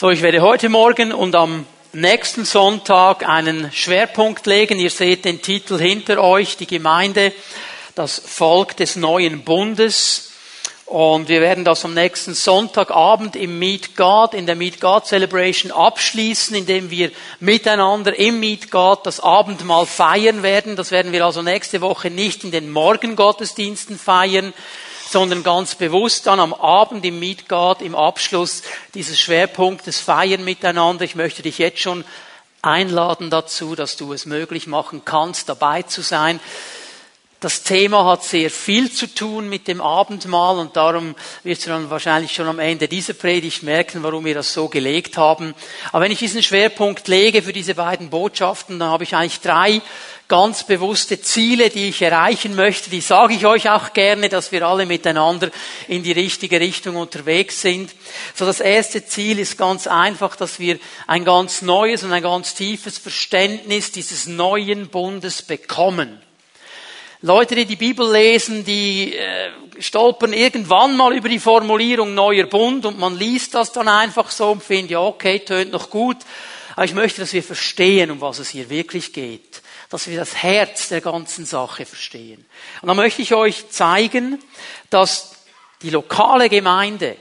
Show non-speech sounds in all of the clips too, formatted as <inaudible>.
So, ich werde heute Morgen und am nächsten Sonntag einen Schwerpunkt legen. Ihr seht den Titel hinter euch, die Gemeinde, das Volk des neuen Bundes. Und wir werden das am nächsten Sonntagabend im Meet God, in der Meet God Celebration abschließen, indem wir miteinander im Meet God das Abendmahl feiern werden. Das werden wir also nächste Woche nicht in den Morgengottesdiensten feiern, sondern ganz bewusst dann am Abend im Meet im Abschluss dieses Schwerpunktes feiern miteinander. Ich möchte dich jetzt schon einladen dazu, dass du es möglich machen kannst, dabei zu sein. Das Thema hat sehr viel zu tun mit dem Abendmahl und darum wirst du dann wahrscheinlich schon am Ende dieser Predigt merken, warum wir das so gelegt haben. Aber wenn ich diesen Schwerpunkt lege für diese beiden Botschaften, dann habe ich eigentlich drei ganz bewusste Ziele, die ich erreichen möchte. Die sage ich euch auch gerne, dass wir alle miteinander in die richtige Richtung unterwegs sind. So das erste Ziel ist ganz einfach, dass wir ein ganz neues und ein ganz tiefes Verständnis dieses neuen Bundes bekommen. Leute, die die Bibel lesen, die äh, stolpern irgendwann mal über die Formulierung neuer Bund und man liest das dann einfach so und findet, ja, okay, tönt noch gut. Aber ich möchte, dass wir verstehen, um was es hier wirklich geht. Dass wir das Herz der ganzen Sache verstehen. Und dann möchte ich euch zeigen, dass die lokale Gemeinde,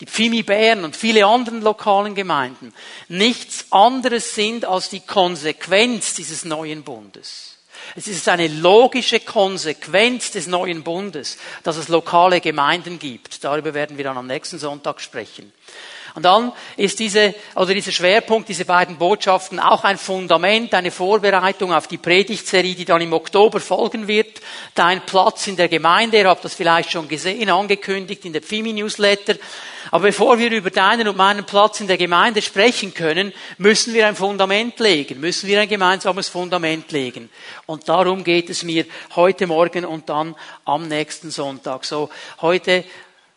die Pfimi Bern und viele anderen lokalen Gemeinden nichts anderes sind als die Konsequenz dieses neuen Bundes. Es ist eine logische Konsequenz des neuen Bundes, dass es lokale Gemeinden gibt. Darüber werden wir dann am nächsten Sonntag sprechen. Und dann ist diese, oder dieser Schwerpunkt, diese beiden Botschaften auch ein Fundament, eine Vorbereitung auf die Predigtserie, die dann im Oktober folgen wird. Dein Platz in der Gemeinde, ihr habt das vielleicht schon gesehen, angekündigt in der Pfimi Newsletter. Aber bevor wir über deinen und meinen Platz in der Gemeinde sprechen können, müssen wir ein Fundament legen, müssen wir ein gemeinsames Fundament legen. Und darum geht es mir heute Morgen und dann am nächsten Sonntag. So, heute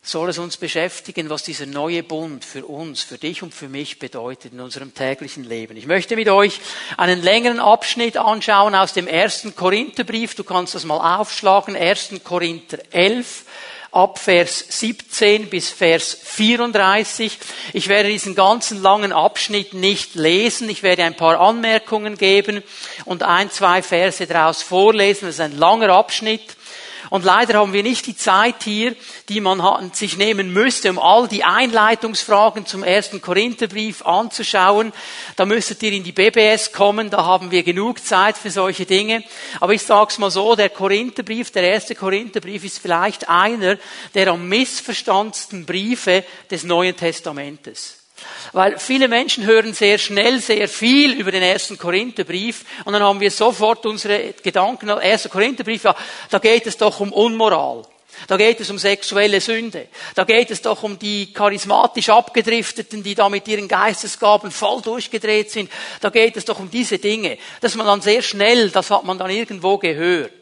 soll es uns beschäftigen, was dieser neue Bund für uns, für dich und für mich bedeutet in unserem täglichen Leben. Ich möchte mit euch einen längeren Abschnitt anschauen aus dem ersten Korintherbrief. Du kannst das mal aufschlagen. 1. Korinther 11 ab Vers 17 bis Vers 34. Ich werde diesen ganzen langen Abschnitt nicht lesen. Ich werde ein paar Anmerkungen geben und ein, zwei Verse daraus vorlesen. Das ist ein langer Abschnitt. Und leider haben wir nicht die Zeit hier, die man sich nehmen müsste, um all die Einleitungsfragen zum ersten Korintherbrief anzuschauen. Da müsstet ihr in die BBS kommen, da haben wir genug Zeit für solche Dinge. Aber ich sage es mal so, der Korintherbrief, der erste Korintherbrief ist vielleicht einer der am missverstandsten Briefe des Neuen Testamentes. Weil viele Menschen hören sehr schnell sehr viel über den ersten Korintherbrief und dann haben wir sofort unsere Gedanken, erster Korintherbrief, ja, da geht es doch um Unmoral. Da geht es um sexuelle Sünde. Da geht es doch um die charismatisch abgedrifteten, die da mit ihren Geistesgaben voll durchgedreht sind. Da geht es doch um diese Dinge. Dass man dann sehr schnell, das hat man dann irgendwo gehört.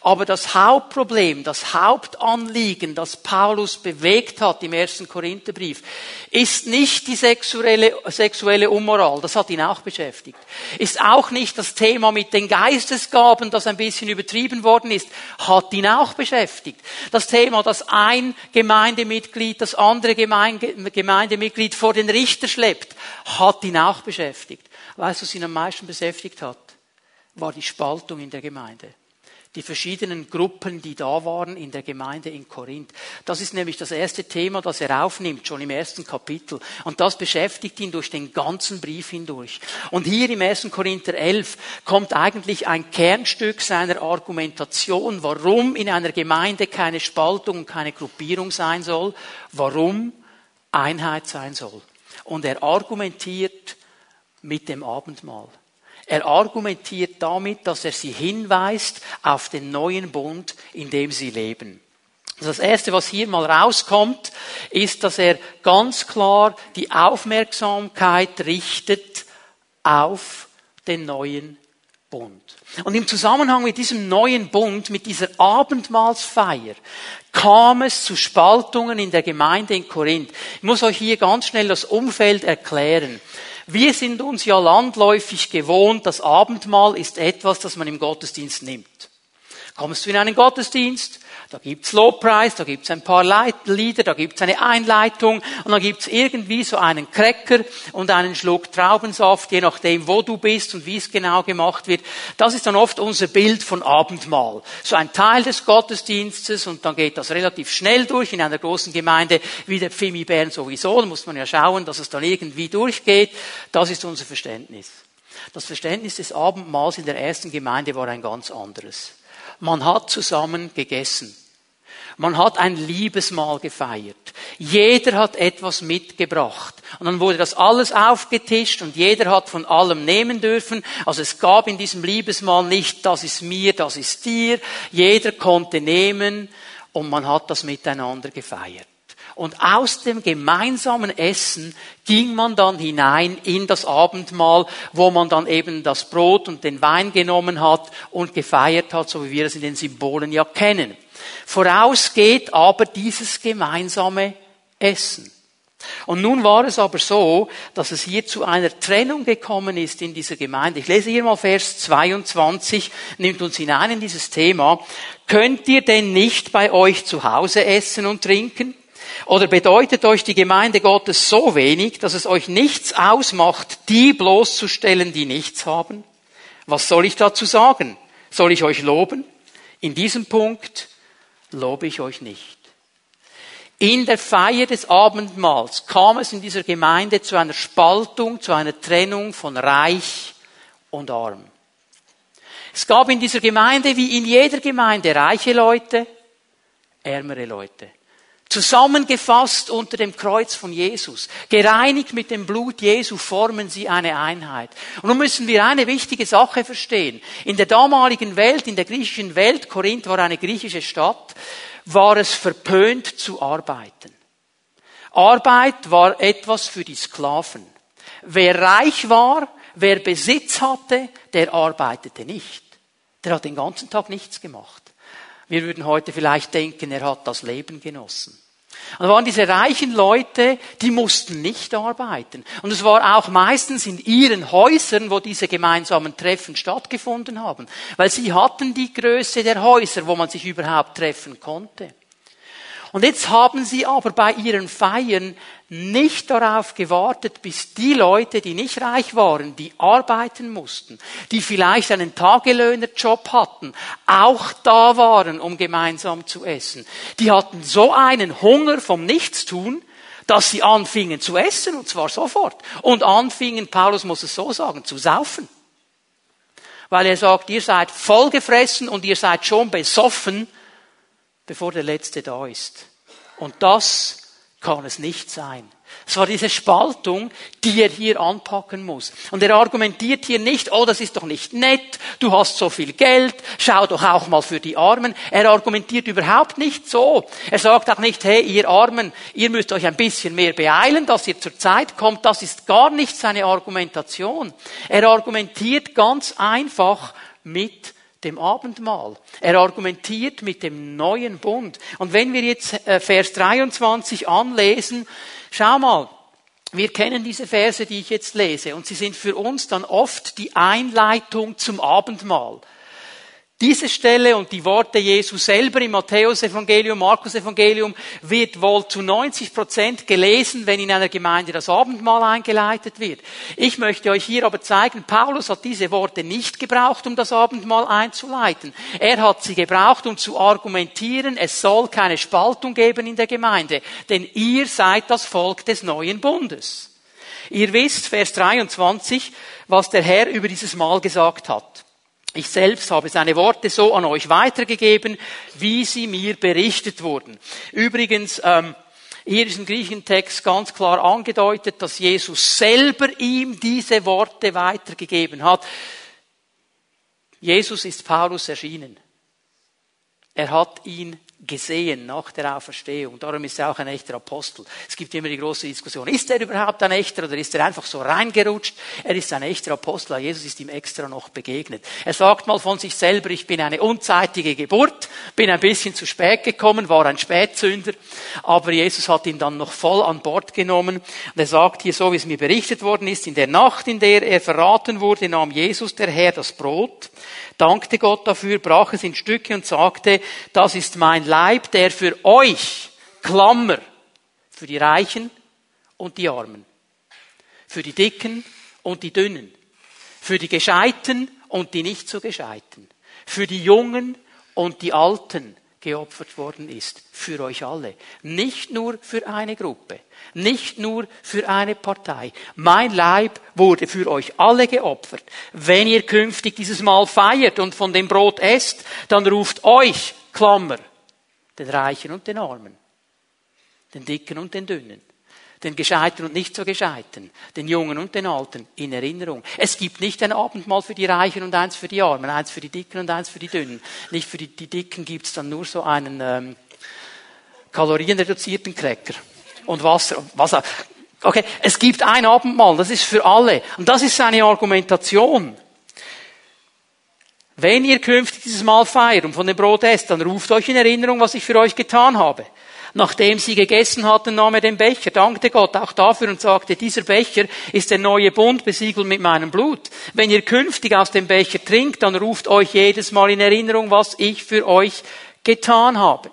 Aber das Hauptproblem, das Hauptanliegen, das Paulus bewegt hat im ersten Korintherbrief, ist nicht die sexuelle, sexuelle Unmoral, das hat ihn auch beschäftigt. Ist auch nicht das Thema mit den Geistesgaben, das ein bisschen übertrieben worden ist, hat ihn auch beschäftigt. Das Thema, dass ein Gemeindemitglied das andere Gemeindemitglied vor den Richter schleppt, hat ihn auch beschäftigt. Weißt du, was ihn am meisten beschäftigt hat? War die Spaltung in der Gemeinde die verschiedenen Gruppen, die da waren in der Gemeinde in Korinth. Das ist nämlich das erste Thema, das er aufnimmt, schon im ersten Kapitel. Und das beschäftigt ihn durch den ganzen Brief hindurch. Und hier im 1. Korinther 11 kommt eigentlich ein Kernstück seiner Argumentation, warum in einer Gemeinde keine Spaltung und keine Gruppierung sein soll, warum Einheit sein soll. Und er argumentiert mit dem Abendmahl. Er argumentiert damit, dass er sie hinweist auf den neuen Bund, in dem sie leben. Also das Erste, was hier mal rauskommt, ist, dass er ganz klar die Aufmerksamkeit richtet auf den neuen Bund. Und im Zusammenhang mit diesem neuen Bund, mit dieser Abendmahlsfeier, kam es zu Spaltungen in der Gemeinde in Korinth. Ich muss euch hier ganz schnell das Umfeld erklären. Wir sind uns ja landläufig gewohnt, das Abendmahl ist etwas, das man im Gottesdienst nimmt. Kommst du in einen Gottesdienst, da gibt's Lobpreis, da gibt's ein paar Lieder, da gibt's eine Einleitung und dann gibt's irgendwie so einen Cracker und einen Schluck Traubensaft, je nachdem, wo du bist und wie es genau gemacht wird. Das ist dann oft unser Bild von Abendmahl. So ein Teil des Gottesdienstes und dann geht das relativ schnell durch in einer großen Gemeinde wie der Pfimi Bern sowieso. Da muss man ja schauen, dass es dann irgendwie durchgeht. Das ist unser Verständnis. Das Verständnis des Abendmahls in der ersten Gemeinde war ein ganz anderes. Man hat zusammen gegessen. Man hat ein Liebesmahl gefeiert. Jeder hat etwas mitgebracht. Und dann wurde das alles aufgetischt und jeder hat von allem nehmen dürfen. Also es gab in diesem Liebesmahl nicht, das ist mir, das ist dir. Jeder konnte nehmen und man hat das miteinander gefeiert. Und aus dem gemeinsamen Essen ging man dann hinein in das Abendmahl, wo man dann eben das Brot und den Wein genommen hat und gefeiert hat, so wie wir es in den Symbolen ja kennen. Vorausgeht aber dieses gemeinsame Essen. Und nun war es aber so, dass es hier zu einer Trennung gekommen ist in dieser Gemeinde. Ich lese hier mal Vers 22, nimmt uns hinein in dieses Thema. Könnt ihr denn nicht bei euch zu Hause essen und trinken? Oder bedeutet euch die Gemeinde Gottes so wenig, dass es euch nichts ausmacht, die bloßzustellen, die nichts haben? Was soll ich dazu sagen? Soll ich euch loben? In diesem Punkt lobe ich euch nicht. In der Feier des Abendmahls kam es in dieser Gemeinde zu einer Spaltung, zu einer Trennung von Reich und Arm. Es gab in dieser Gemeinde wie in jeder Gemeinde reiche Leute, ärmere Leute. Zusammengefasst unter dem Kreuz von Jesus, gereinigt mit dem Blut Jesu, formen sie eine Einheit. Und nun müssen wir eine wichtige Sache verstehen. In der damaligen Welt, in der griechischen Welt, Korinth war eine griechische Stadt, war es verpönt zu arbeiten. Arbeit war etwas für die Sklaven. Wer reich war, wer Besitz hatte, der arbeitete nicht. Der hat den ganzen Tag nichts gemacht. Wir würden heute vielleicht denken, er hat das Leben genossen. Und waren diese reichen Leute, die mussten nicht arbeiten. Und es war auch meistens in ihren Häusern, wo diese gemeinsamen Treffen stattgefunden haben. Weil sie hatten die Größe der Häuser, wo man sich überhaupt treffen konnte. Und jetzt haben sie aber bei ihren Feiern nicht darauf gewartet, bis die Leute, die nicht reich waren, die arbeiten mussten, die vielleicht einen Tagelöhnerjob hatten, auch da waren, um gemeinsam zu essen. Die hatten so einen Hunger vom Nichtstun, dass sie anfingen zu essen, und zwar sofort. Und anfingen, Paulus muss es so sagen, zu saufen. Weil er sagt, ihr seid vollgefressen und ihr seid schon besoffen, bevor der Letzte da ist. Und das kann es nicht sein. Es war diese Spaltung, die er hier anpacken muss. Und er argumentiert hier nicht, oh, das ist doch nicht nett, du hast so viel Geld, schau doch auch mal für die Armen. Er argumentiert überhaupt nicht so. Er sagt auch nicht, hey, ihr Armen, ihr müsst euch ein bisschen mehr beeilen, dass ihr zur Zeit kommt. Das ist gar nicht seine Argumentation. Er argumentiert ganz einfach mit dem Abendmahl. Er argumentiert mit dem neuen Bund. Und wenn wir jetzt äh, Vers 23 anlesen, schau mal, wir kennen diese Verse, die ich jetzt lese, und sie sind für uns dann oft die Einleitung zum Abendmahl. Diese Stelle und die Worte Jesu selber im Matthäus-Evangelium, Markus-Evangelium wird wohl zu 90 Prozent gelesen, wenn in einer Gemeinde das Abendmahl eingeleitet wird. Ich möchte euch hier aber zeigen, Paulus hat diese Worte nicht gebraucht, um das Abendmahl einzuleiten. Er hat sie gebraucht, um zu argumentieren, es soll keine Spaltung geben in der Gemeinde, denn ihr seid das Volk des neuen Bundes. Ihr wisst, Vers 23, was der Herr über dieses Mahl gesagt hat. Ich selbst habe seine Worte so an euch weitergegeben, wie sie mir berichtet wurden. Übrigens, ähm, hier ist im griechischen Text ganz klar angedeutet, dass Jesus selber ihm diese Worte weitergegeben hat. Jesus ist Paulus erschienen. Er hat ihn gesehen nach der Auferstehung. Darum ist er auch ein echter Apostel. Es gibt immer die große Diskussion, ist er überhaupt ein echter oder ist er einfach so reingerutscht? Er ist ein echter Apostel. Jesus ist ihm extra noch begegnet. Er sagt mal von sich selber, ich bin eine unzeitige Geburt, bin ein bisschen zu spät gekommen, war ein Spätzünder, aber Jesus hat ihn dann noch voll an Bord genommen. Und er sagt hier so, wie es mir berichtet worden ist, in der Nacht, in der er verraten wurde, nahm Jesus der Herr das Brot, dankte Gott dafür, brach es in Stücke und sagte, das ist mein Leib, der für euch, Klammer, für die Reichen und die Armen, für die Dicken und die Dünnen, für die Gescheiten und die nicht so Gescheiten, für die Jungen und die Alten, geopfert worden ist. Für euch alle. Nicht nur für eine Gruppe. Nicht nur für eine Partei. Mein Leib wurde für euch alle geopfert. Wenn ihr künftig dieses Mal feiert und von dem Brot esst, dann ruft euch, Klammer, den Reichen und den Armen, den Dicken und den Dünnen, den Gescheiten und nicht so Gescheiten, den Jungen und den Alten in Erinnerung. Es gibt nicht ein Abendmahl für die Reichen und eins für die Armen, eins für die Dicken und eins für die Dünnen. Nicht für die, die Dicken gibt es dann nur so einen ähm, kalorienreduzierten Cracker und Wasser. Wasser. Okay, es gibt ein Abendmahl, das ist für alle. Und das ist seine Argumentation. Wenn ihr künftig dieses Mal feiert und von dem Brot esst, dann ruft euch in Erinnerung, was ich für euch getan habe. Nachdem sie gegessen hatten, nahm er den Becher, dankte Gott auch dafür und sagte, dieser Becher ist der neue Bund besiegelt mit meinem Blut. Wenn ihr künftig aus dem Becher trinkt, dann ruft euch jedes Mal in Erinnerung, was ich für euch getan habe.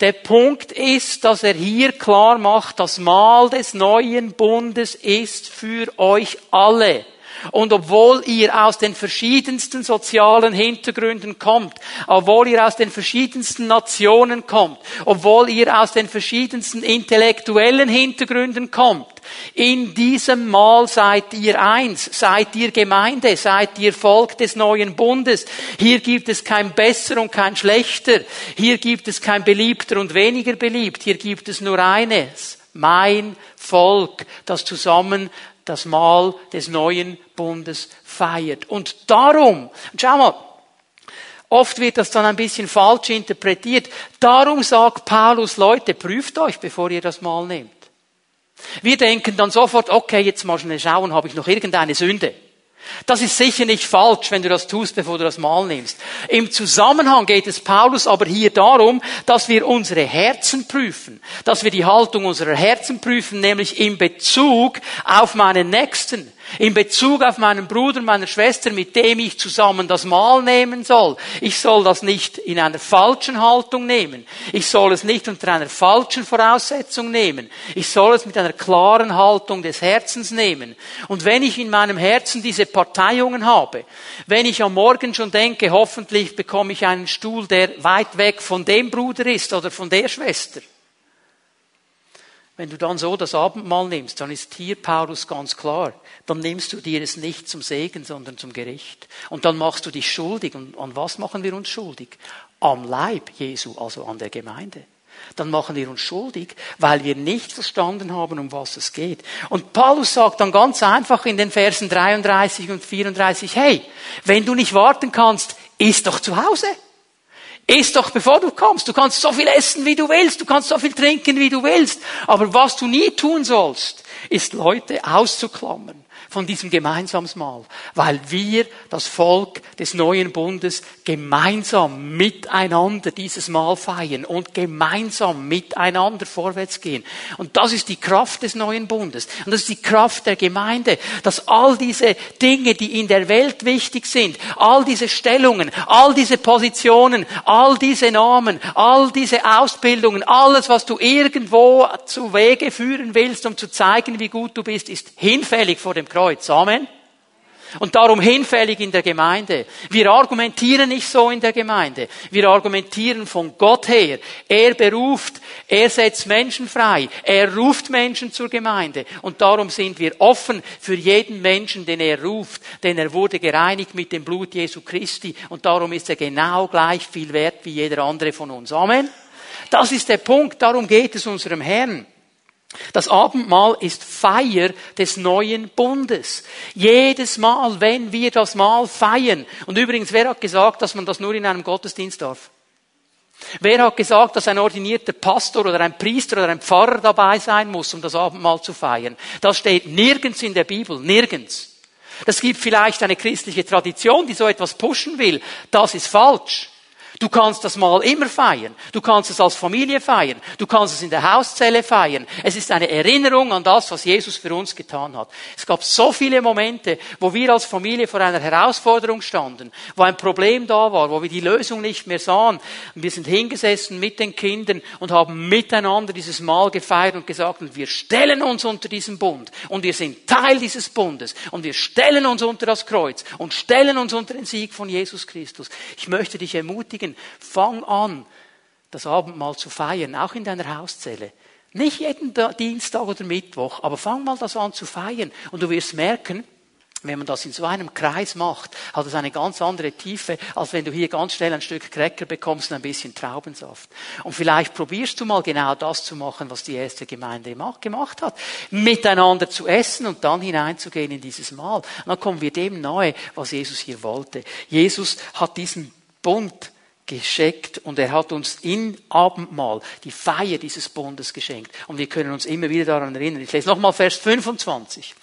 Der Punkt ist, dass er hier klar macht, das Mahl des neuen Bundes ist für euch alle. Und obwohl ihr aus den verschiedensten sozialen Hintergründen kommt, obwohl ihr aus den verschiedensten Nationen kommt, obwohl ihr aus den verschiedensten intellektuellen Hintergründen kommt, in diesem Mal seid ihr eins, seid ihr Gemeinde, seid ihr Volk des neuen Bundes. Hier gibt es kein besser und kein schlechter. Hier gibt es kein beliebter und weniger beliebt. Hier gibt es nur eines. Mein Volk, das zusammen das Mahl des neuen Bundes feiert. Und darum, schau mal, oft wird das dann ein bisschen falsch interpretiert. Darum sagt Paulus, Leute, prüft euch, bevor ihr das Mahl nehmt. Wir denken dann sofort, okay, jetzt mal schnell schauen, habe ich noch irgendeine Sünde? Das ist sicher nicht falsch, wenn du das tust, bevor du das Mahl nimmst. Im Zusammenhang geht es Paulus aber hier darum, dass wir unsere Herzen prüfen, dass wir die Haltung unserer Herzen prüfen, nämlich in Bezug auf meinen Nächsten in Bezug auf meinen Bruder, meine Schwester, mit dem ich zusammen das Mahl nehmen soll. Ich soll das nicht in einer falschen Haltung nehmen. Ich soll es nicht unter einer falschen Voraussetzung nehmen. Ich soll es mit einer klaren Haltung des Herzens nehmen. Und wenn ich in meinem Herzen diese Parteiungen habe, wenn ich am Morgen schon denke, hoffentlich bekomme ich einen Stuhl, der weit weg von dem Bruder ist oder von der Schwester, wenn du dann so das Abendmahl nimmst, dann ist hier Paulus ganz klar. Dann nimmst du dir es nicht zum Segen, sondern zum Gericht. Und dann machst du dich schuldig. Und an was machen wir uns schuldig? Am Leib Jesu, also an der Gemeinde. Dann machen wir uns schuldig, weil wir nicht verstanden haben, um was es geht. Und Paulus sagt dann ganz einfach in den Versen 33 und 34, hey, wenn du nicht warten kannst, iss doch zu Hause. Iss doch bevor du kommst. Du kannst so viel essen, wie du willst. Du kannst so viel trinken, wie du willst. Aber was du nie tun sollst, ist Leute auszuklammern von diesem Gemeinsamsmahl, weil wir, das Volk des neuen Bundes, gemeinsam miteinander dieses Mahl feiern und gemeinsam miteinander vorwärts gehen. Und das ist die Kraft des neuen Bundes. Und das ist die Kraft der Gemeinde, dass all diese Dinge, die in der Welt wichtig sind, all diese Stellungen, all diese Positionen, all diese Namen, all diese Ausbildungen, alles, was du irgendwo zu Wege führen willst, um zu zeigen, wie gut du bist, ist hinfällig vor dem Kreuz. Kreuz. Amen. Und darum hinfällig in der Gemeinde. Wir argumentieren nicht so in der Gemeinde. Wir argumentieren von Gott her. Er beruft, er setzt Menschen frei. Er ruft Menschen zur Gemeinde. Und darum sind wir offen für jeden Menschen, den er ruft. Denn er wurde gereinigt mit dem Blut Jesu Christi. Und darum ist er genau gleich viel wert wie jeder andere von uns. Amen. Das ist der Punkt. Darum geht es unserem Herrn. Das Abendmahl ist Feier des neuen Bundes. Jedes Mal, wenn wir das Mahl feiern. Und übrigens, wer hat gesagt, dass man das nur in einem Gottesdienst darf? Wer hat gesagt, dass ein ordinierter Pastor oder ein Priester oder ein Pfarrer dabei sein muss, um das Abendmahl zu feiern? Das steht nirgends in der Bibel, nirgends. Das gibt vielleicht eine christliche Tradition, die so etwas pushen will. Das ist falsch. Du kannst das Mal immer feiern. Du kannst es als Familie feiern. Du kannst es in der Hauszelle feiern. Es ist eine Erinnerung an das, was Jesus für uns getan hat. Es gab so viele Momente, wo wir als Familie vor einer Herausforderung standen, wo ein Problem da war, wo wir die Lösung nicht mehr sahen. Und wir sind hingesessen mit den Kindern und haben miteinander dieses Mal gefeiert und gesagt, wir stellen uns unter diesen Bund. Und wir sind Teil dieses Bundes. Und wir stellen uns unter das Kreuz und stellen uns unter den Sieg von Jesus Christus. Ich möchte dich ermutigen, Fang an, das Abendmahl zu feiern, auch in deiner Hauszelle. Nicht jeden Dienstag oder Mittwoch, aber fang mal das an zu feiern. Und du wirst merken, wenn man das in so einem Kreis macht, hat es eine ganz andere Tiefe, als wenn du hier ganz schnell ein Stück Cracker bekommst und ein bisschen Traubensaft. Und vielleicht probierst du mal genau das zu machen, was die erste Gemeinde gemacht hat. Miteinander zu essen und dann hineinzugehen in dieses Mahl. Und dann kommen wir dem nahe, was Jesus hier wollte. Jesus hat diesen Bund geschenkt und er hat uns in Abendmahl die Feier dieses Bundes geschenkt. Und wir können uns immer wieder daran erinnern. Ich lese nochmal Vers 25.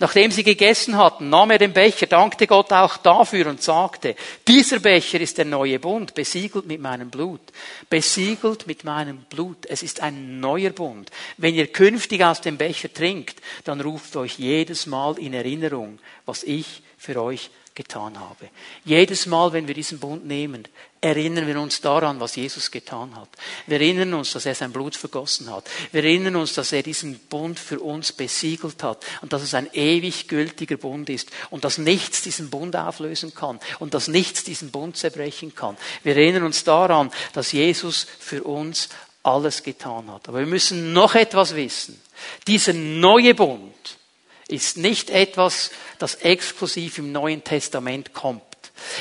Nachdem sie gegessen hatten, nahm er den Becher, dankte Gott auch dafür und sagte, dieser Becher ist der neue Bund, besiegelt mit meinem Blut. Besiegelt mit meinem Blut. Es ist ein neuer Bund. Wenn ihr künftig aus dem Becher trinkt, dann ruft euch jedes Mal in Erinnerung, was ich für euch getan habe. Jedes Mal, wenn wir diesen Bund nehmen, erinnern wir uns daran, was Jesus getan hat. Wir erinnern uns, dass er sein Blut vergossen hat. Wir erinnern uns, dass er diesen Bund für uns besiegelt hat und dass es ein ewig gültiger Bund ist und dass nichts diesen Bund auflösen kann und dass nichts diesen Bund zerbrechen kann. Wir erinnern uns daran, dass Jesus für uns alles getan hat. Aber wir müssen noch etwas wissen. Dieser neue Bund ist nicht etwas, das exklusiv im Neuen Testament kommt.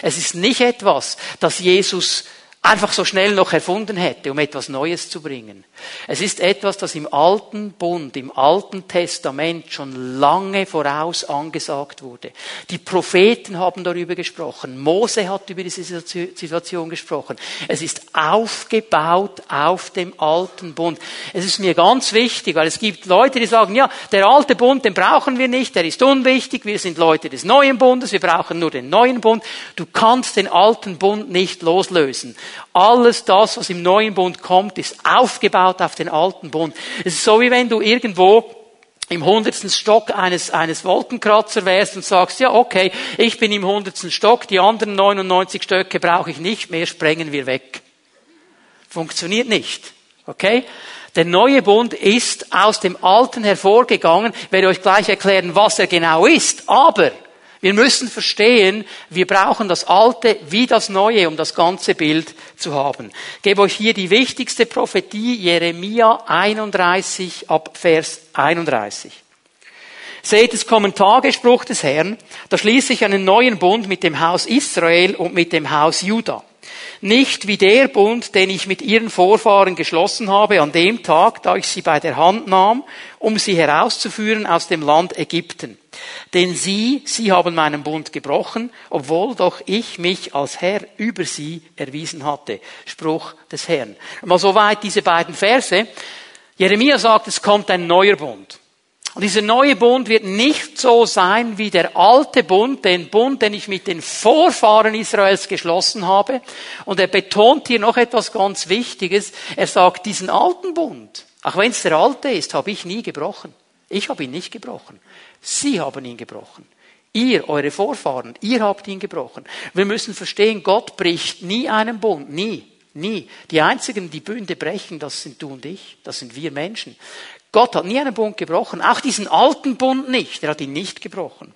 Es ist nicht etwas, das Jesus einfach so schnell noch erfunden hätte, um etwas Neues zu bringen. Es ist etwas, das im alten Bund, im alten Testament schon lange voraus angesagt wurde. Die Propheten haben darüber gesprochen. Mose hat über diese Situation gesprochen. Es ist aufgebaut auf dem alten Bund. Es ist mir ganz wichtig, weil es gibt Leute, die sagen, ja, der alte Bund, den brauchen wir nicht, der ist unwichtig, wir sind Leute des neuen Bundes, wir brauchen nur den neuen Bund. Du kannst den alten Bund nicht loslösen. Alles das, was im neuen Bund kommt, ist aufgebaut auf den alten Bund. Es ist so wie wenn du irgendwo im hundertsten Stock eines, eines Wolkenkratzer wärst und sagst, ja, okay, ich bin im hundertsten Stock, die anderen 99 Stöcke brauche ich nicht mehr, sprengen wir weg. Funktioniert nicht. Okay? Der neue Bund ist aus dem alten hervorgegangen. Werde euch gleich erklären, was er genau ist. Aber wir müssen verstehen, wir brauchen das Alte wie das Neue, um das ganze Bild zu haben. Ich gebe euch hier die wichtigste Prophetie, Jeremia 31 ab Vers 31. Seht, es kommen Tagespruch des Herrn, da schließe ich einen neuen Bund mit dem Haus Israel und mit dem Haus Juda. Nicht wie der Bund, den ich mit ihren Vorfahren geschlossen habe an dem Tag, da ich sie bei der Hand nahm, um sie herauszuführen aus dem Land Ägypten. Denn sie, sie haben meinen Bund gebrochen, obwohl doch ich mich als Herr über sie erwiesen hatte. Spruch des Herrn. Mal soweit diese beiden Verse. Jeremia sagt, es kommt ein neuer Bund. Und dieser neue Bund wird nicht so sein wie der alte Bund, den Bund, den ich mit den Vorfahren Israels geschlossen habe. Und er betont hier noch etwas ganz Wichtiges. Er sagt, diesen alten Bund, auch wenn es der alte ist, habe ich nie gebrochen. Ich habe ihn nicht gebrochen. Sie haben ihn gebrochen. Ihr, eure Vorfahren, ihr habt ihn gebrochen. Wir müssen verstehen, Gott bricht nie einen Bund, nie. Nie. Die einzigen, die Bünde brechen, das sind du und ich, das sind wir Menschen. Gott hat nie einen Bund gebrochen, auch diesen alten Bund nicht. Er hat ihn nicht gebrochen.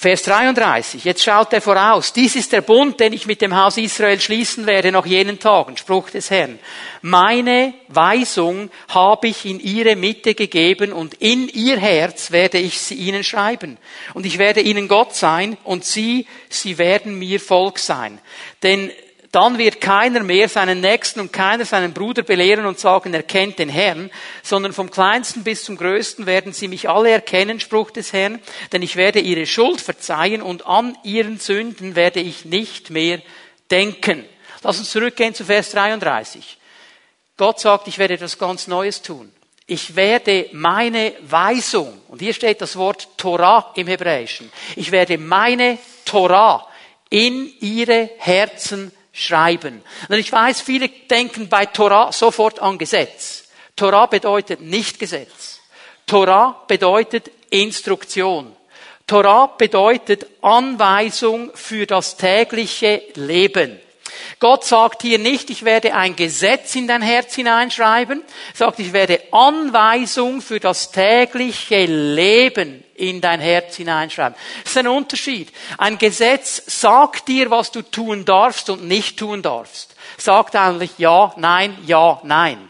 Vers 33. Jetzt schaut er voraus. Dies ist der Bund, den ich mit dem Haus Israel schließen werde nach jenen Tagen. Spruch des Herrn. Meine Weisung habe ich in ihre Mitte gegeben und in ihr Herz werde ich sie ihnen schreiben. Und ich werde ihnen Gott sein und sie, sie werden mir Volk sein. Denn dann wird keiner mehr seinen Nächsten und keiner seinen Bruder belehren und sagen, er kennt den Herrn, sondern vom kleinsten bis zum größten werden sie mich alle erkennen, Spruch des Herrn, denn ich werde ihre Schuld verzeihen und an ihren Sünden werde ich nicht mehr denken. Lass uns zurückgehen zu Vers 33. Gott sagt, ich werde etwas ganz Neues tun. Ich werde meine Weisung, und hier steht das Wort Torah im Hebräischen, ich werde meine Torah in ihre Herzen schreiben. Und ich weiß, viele denken bei Torah sofort an Gesetz. Torah bedeutet nicht Gesetz. Torah bedeutet Instruktion. Torah bedeutet Anweisung für das tägliche Leben. Gott sagt hier nicht, ich werde ein Gesetz in dein Herz hineinschreiben, sagt, ich werde Anweisung für das tägliche Leben in dein Herz hineinschreiben. Das ist ein Unterschied. Ein Gesetz sagt dir, was du tun darfst und nicht tun darfst. Sagt eigentlich ja, nein, ja, nein.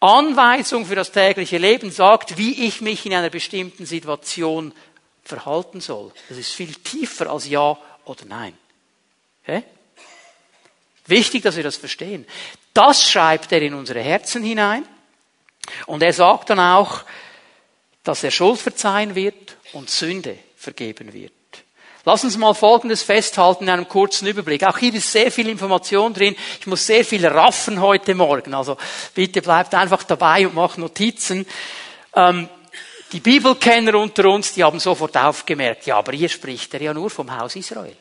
Anweisung für das tägliche Leben sagt, wie ich mich in einer bestimmten Situation verhalten soll. Das ist viel tiefer als Ja oder Nein. Okay? Wichtig, dass wir das verstehen. Das schreibt er in unsere Herzen hinein. Und er sagt dann auch, dass er Schuld verzeihen wird und Sünde vergeben wird. Lass uns mal Folgendes festhalten in einem kurzen Überblick. Auch hier ist sehr viel Information drin. Ich muss sehr viel raffen heute Morgen. Also bitte bleibt einfach dabei und macht Notizen. Ähm, die Bibelkenner unter uns, die haben sofort aufgemerkt, ja, aber hier spricht er ja nur vom Haus Israel.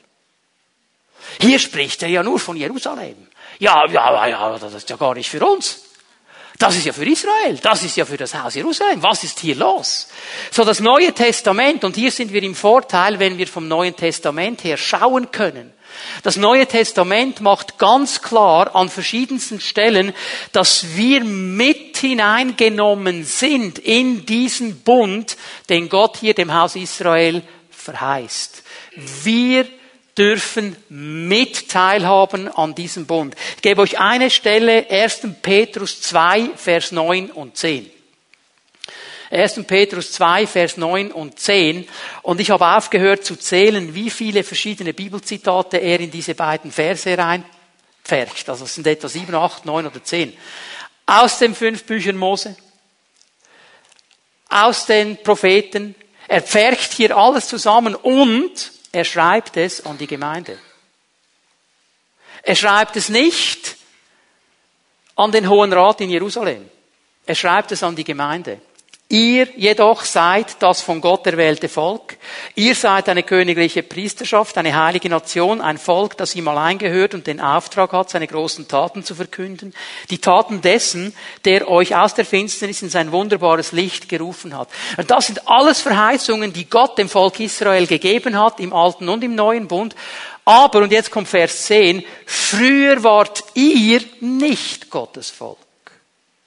Hier spricht er ja nur von Jerusalem. Ja, ja, ja, das ist ja gar nicht für uns. Das ist ja für Israel. Das ist ja für das Haus Jerusalem. Was ist hier los? So das Neue Testament, und hier sind wir im Vorteil, wenn wir vom Neuen Testament her schauen können. Das Neue Testament macht ganz klar an verschiedensten Stellen, dass wir mit hineingenommen sind in diesen Bund, den Gott hier dem Haus Israel verheißt. Wir dürfen mit teilhaben an diesem Bund. Ich gebe euch eine Stelle, 1. Petrus 2, Vers 9 und 10. 1. Petrus 2, Vers 9 und 10. Und ich habe aufgehört zu zählen, wie viele verschiedene Bibelzitate er in diese beiden Verse reinpfercht. Also es sind etwa 7, 8, 9 oder 10. Aus den fünf Büchern Mose, aus den Propheten. Er pfercht hier alles zusammen und er schreibt es an die Gemeinde. Er schreibt es nicht an den Hohen Rat in Jerusalem. Er schreibt es an die Gemeinde. Ihr jedoch seid das von Gott erwählte Volk. Ihr seid eine königliche Priesterschaft, eine heilige Nation, ein Volk, das ihm allein gehört und den Auftrag hat, seine großen Taten zu verkünden. Die Taten dessen, der euch aus der Finsternis in sein wunderbares Licht gerufen hat. Und das sind alles Verheißungen, die Gott dem Volk Israel gegeben hat, im Alten und im Neuen Bund. Aber, und jetzt kommt Vers 10, früher wart ihr nicht Gottes Volk.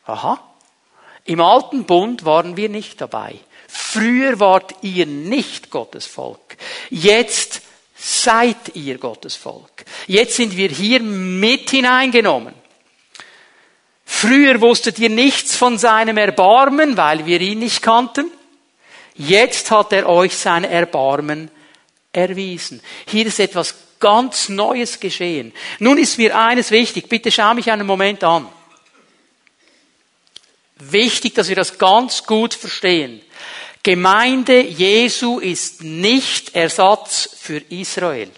Aha. Im alten Bund waren wir nicht dabei. Früher wart ihr nicht Gottes Volk. Jetzt seid ihr Gottes Volk. Jetzt sind wir hier mit hineingenommen. Früher wusstet ihr nichts von seinem Erbarmen, weil wir ihn nicht kannten. Jetzt hat er euch sein Erbarmen erwiesen. Hier ist etwas ganz Neues geschehen. Nun ist mir eines wichtig. Bitte schau mich einen Moment an. Wichtig, dass wir das ganz gut verstehen. Gemeinde Jesu ist nicht Ersatz für Israel.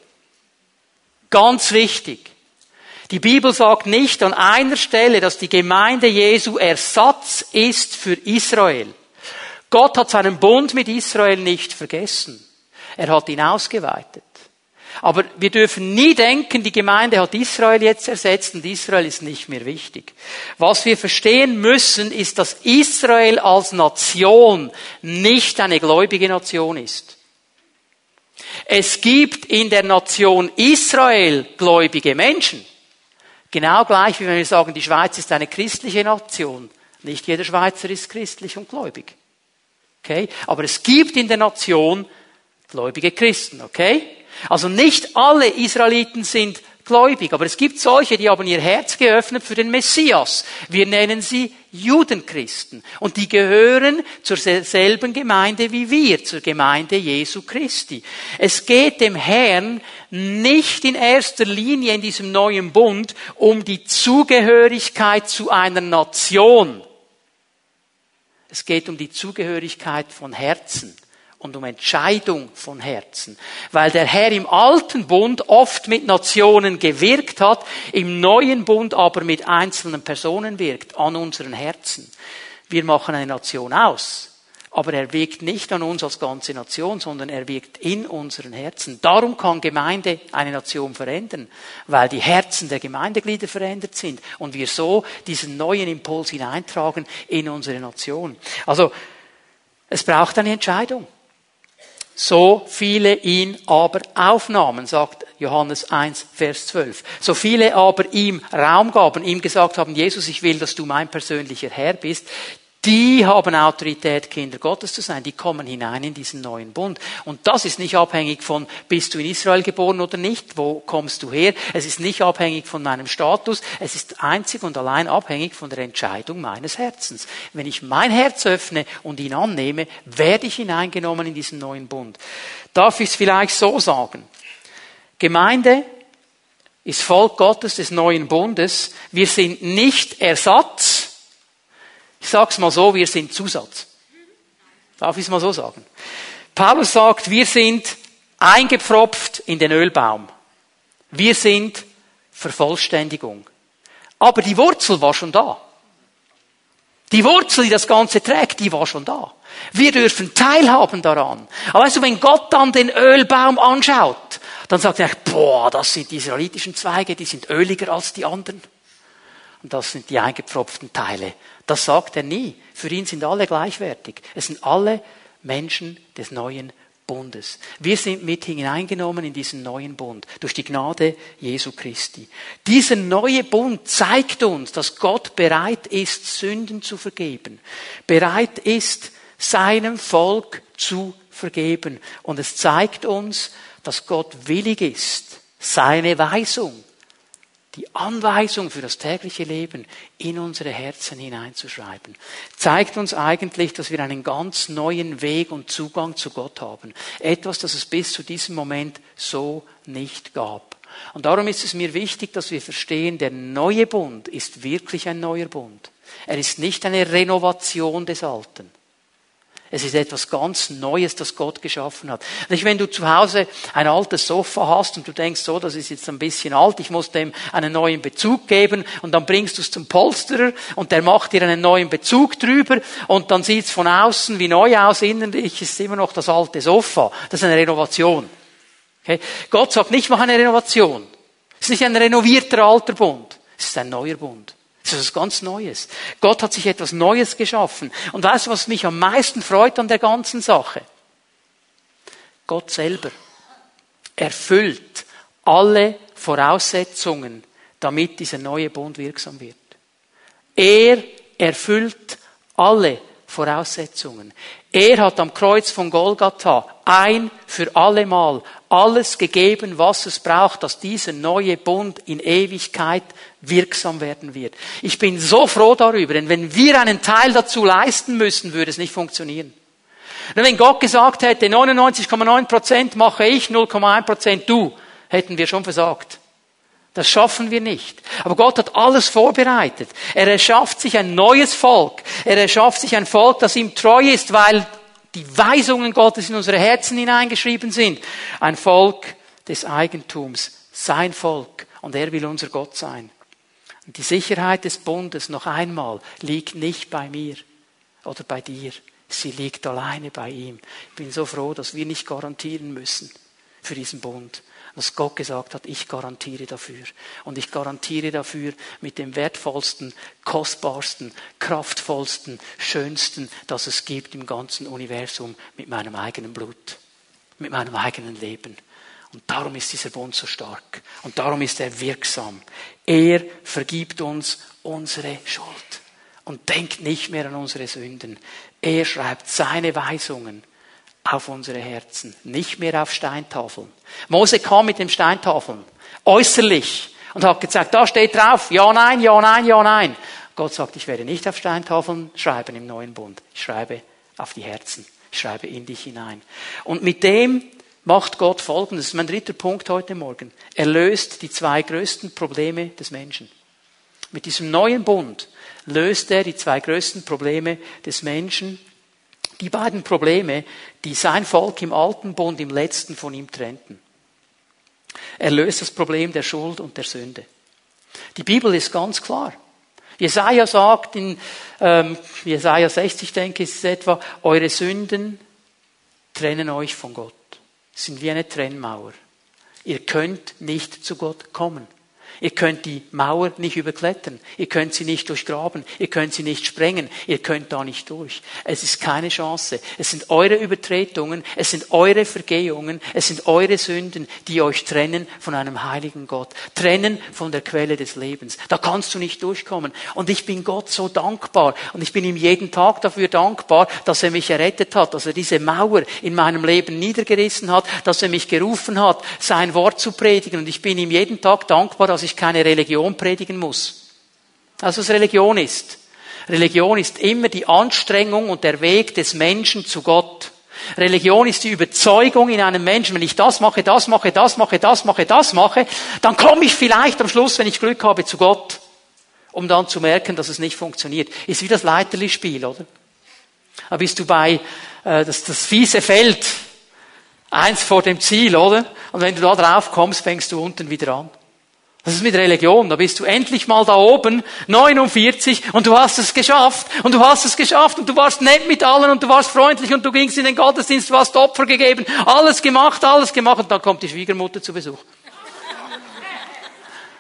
Ganz wichtig. Die Bibel sagt nicht an einer Stelle, dass die Gemeinde Jesu Ersatz ist für Israel. Gott hat seinen Bund mit Israel nicht vergessen. Er hat ihn ausgeweitet. Aber wir dürfen nie denken, die Gemeinde hat Israel jetzt ersetzt und Israel ist nicht mehr wichtig. Was wir verstehen müssen, ist, dass Israel als Nation nicht eine gläubige Nation ist. Es gibt in der Nation Israel gläubige Menschen. Genau gleich wie wenn wir sagen, die Schweiz ist eine christliche Nation. Nicht jeder Schweizer ist christlich und gläubig. Okay? Aber es gibt in der Nation gläubige Christen. Okay? Also nicht alle Israeliten sind gläubig, aber es gibt solche, die haben ihr Herz geöffnet für den Messias. Wir nennen sie Judenchristen. Und die gehören zur selben Gemeinde wie wir, zur Gemeinde Jesu Christi. Es geht dem Herrn nicht in erster Linie in diesem neuen Bund um die Zugehörigkeit zu einer Nation. Es geht um die Zugehörigkeit von Herzen und um Entscheidung von Herzen. Weil der Herr im alten Bund oft mit Nationen gewirkt hat, im neuen Bund aber mit einzelnen Personen wirkt, an unseren Herzen. Wir machen eine Nation aus. Aber er wirkt nicht an uns als ganze Nation, sondern er wirkt in unseren Herzen. Darum kann Gemeinde eine Nation verändern, weil die Herzen der Gemeindeglieder verändert sind und wir so diesen neuen Impuls hineintragen in unsere Nation. Also, es braucht eine Entscheidung. So viele ihn aber aufnahmen, sagt Johannes 1, Vers 12. So viele aber ihm Raum gaben, ihm gesagt haben, Jesus, ich will, dass du mein persönlicher Herr bist, die haben Autorität, Kinder Gottes zu sein. Die kommen hinein in diesen neuen Bund. Und das ist nicht abhängig von, bist du in Israel geboren oder nicht? Wo kommst du her? Es ist nicht abhängig von meinem Status. Es ist einzig und allein abhängig von der Entscheidung meines Herzens. Wenn ich mein Herz öffne und ihn annehme, werde ich hineingenommen in diesen neuen Bund. Darf ich es vielleicht so sagen? Gemeinde ist Volk Gottes des neuen Bundes. Wir sind nicht Ersatz ich sag's mal so, wir sind Zusatz. Darf ich es mal so sagen? Paulus sagt, wir sind eingepfropft in den Ölbaum. Wir sind Vervollständigung. Aber die Wurzel war schon da. Die Wurzel, die das Ganze trägt, die war schon da. Wir dürfen teilhaben daran. Aber weißt du, wenn Gott dann den Ölbaum anschaut, dann sagt er, boah, das sind die israelitischen Zweige, die sind öliger als die anderen. Und das sind die eingepfropften Teile. Das sagt er nie. Für ihn sind alle gleichwertig. Es sind alle Menschen des neuen Bundes. Wir sind mit hineingenommen in diesen neuen Bund durch die Gnade Jesu Christi. Dieser neue Bund zeigt uns, dass Gott bereit ist, Sünden zu vergeben, bereit ist, seinem Volk zu vergeben. Und es zeigt uns, dass Gott willig ist, seine Weisung die Anweisung für das tägliche Leben in unsere Herzen hineinzuschreiben, zeigt uns eigentlich, dass wir einen ganz neuen Weg und Zugang zu Gott haben. Etwas, das es bis zu diesem Moment so nicht gab. Und darum ist es mir wichtig, dass wir verstehen, der neue Bund ist wirklich ein neuer Bund. Er ist nicht eine Renovation des Alten. Es ist etwas ganz Neues, das Gott geschaffen hat. Wenn du zu Hause ein altes Sofa hast und du denkst, so, das ist jetzt ein bisschen alt, ich muss dem einen neuen Bezug geben und dann bringst du es zum Polsterer und der macht dir einen neuen Bezug drüber und dann sieht es von außen wie neu aus, innerlich ist immer noch das alte Sofa. Das ist eine Renovation. Okay? Gott sagt nicht, mach eine Renovation. Es ist nicht ein renovierter alter Bund. Es ist ein neuer Bund. Das ist etwas ganz Neues. Gott hat sich etwas Neues geschaffen. Und weißt du, was mich am meisten freut an der ganzen Sache? Gott selber erfüllt alle Voraussetzungen, damit dieser neue Bund wirksam wird. Er erfüllt alle Voraussetzungen. Er hat am Kreuz von Golgatha ein für allemal alles gegeben, was es braucht, dass dieser neue Bund in Ewigkeit wirksam werden wird. Ich bin so froh darüber, denn wenn wir einen Teil dazu leisten müssen, würde es nicht funktionieren. Und wenn Gott gesagt hätte, 99,9 Prozent mache ich, 0,1 Prozent du, hätten wir schon versagt. Das schaffen wir nicht. Aber Gott hat alles vorbereitet. Er erschafft sich ein neues Volk. Er erschafft sich ein Volk, das ihm treu ist, weil die Weisungen Gottes in unsere Herzen hineingeschrieben sind. Ein Volk des Eigentums, sein Volk. Und er will unser Gott sein. Und die Sicherheit des Bundes, noch einmal, liegt nicht bei mir oder bei dir. Sie liegt alleine bei ihm. Ich bin so froh, dass wir nicht garantieren müssen für diesen Bund, dass Gott gesagt hat, ich garantiere dafür. Und ich garantiere dafür mit dem wertvollsten, kostbarsten, kraftvollsten, schönsten, das es gibt im ganzen Universum, mit meinem eigenen Blut, mit meinem eigenen Leben. Und darum ist dieser Bund so stark. Und darum ist er wirksam. Er vergibt uns unsere Schuld und denkt nicht mehr an unsere Sünden. Er schreibt seine Weisungen auf unsere Herzen, nicht mehr auf Steintafeln. Mose kam mit den Steintafeln, äußerlich, und hat gesagt, da steht drauf, ja, nein, ja, nein, ja, nein. Gott sagt, ich werde nicht auf Steintafeln schreiben im neuen Bund. Ich schreibe auf die Herzen. Ich schreibe in dich hinein. Und mit dem macht Gott Folgendes. Das ist mein dritter Punkt heute Morgen. Er löst die zwei größten Probleme des Menschen. Mit diesem neuen Bund löst er die zwei größten Probleme des Menschen Die beiden Probleme, die sein Volk im alten Bund im letzten von ihm trennten. Er löst das Problem der Schuld und der Sünde. Die Bibel ist ganz klar. Jesaja sagt in ähm, Jesaja 60, denke ich, ist es etwa, eure Sünden trennen euch von Gott. Sind wie eine Trennmauer. Ihr könnt nicht zu Gott kommen. Ihr könnt die Mauer nicht überklettern. Ihr könnt sie nicht durchgraben. Ihr könnt sie nicht sprengen. Ihr könnt da nicht durch. Es ist keine Chance. Es sind eure Übertretungen. Es sind eure Vergehungen. Es sind eure Sünden, die euch trennen von einem heiligen Gott. Trennen von der Quelle des Lebens. Da kannst du nicht durchkommen. Und ich bin Gott so dankbar. Und ich bin ihm jeden Tag dafür dankbar, dass er mich errettet hat, dass er diese Mauer in meinem Leben niedergerissen hat, dass er mich gerufen hat, sein Wort zu predigen. Und ich bin ihm jeden Tag dankbar, dass ich ich keine Religion predigen muss. Also was Religion ist. Religion ist immer die Anstrengung und der Weg des Menschen zu Gott. Religion ist die Überzeugung in einem Menschen, wenn ich das mache, das mache, das mache, das mache, das mache, dann komme ich vielleicht am Schluss, wenn ich Glück habe, zu Gott, um dann zu merken, dass es nicht funktioniert. Ist wie das Leiterli-Spiel, oder? Da bist du bei äh, das, das fiese Feld, eins vor dem Ziel, oder? Und wenn du da drauf kommst, fängst du unten wieder an. Das ist mit Religion. Da bist du endlich mal da oben, 49, und du hast es geschafft, und du hast es geschafft, und du warst nett mit allen, und du warst freundlich, und du gingst in den Gottesdienst, du hast Opfer gegeben, alles gemacht, alles gemacht, und dann kommt die Schwiegermutter zu Besuch.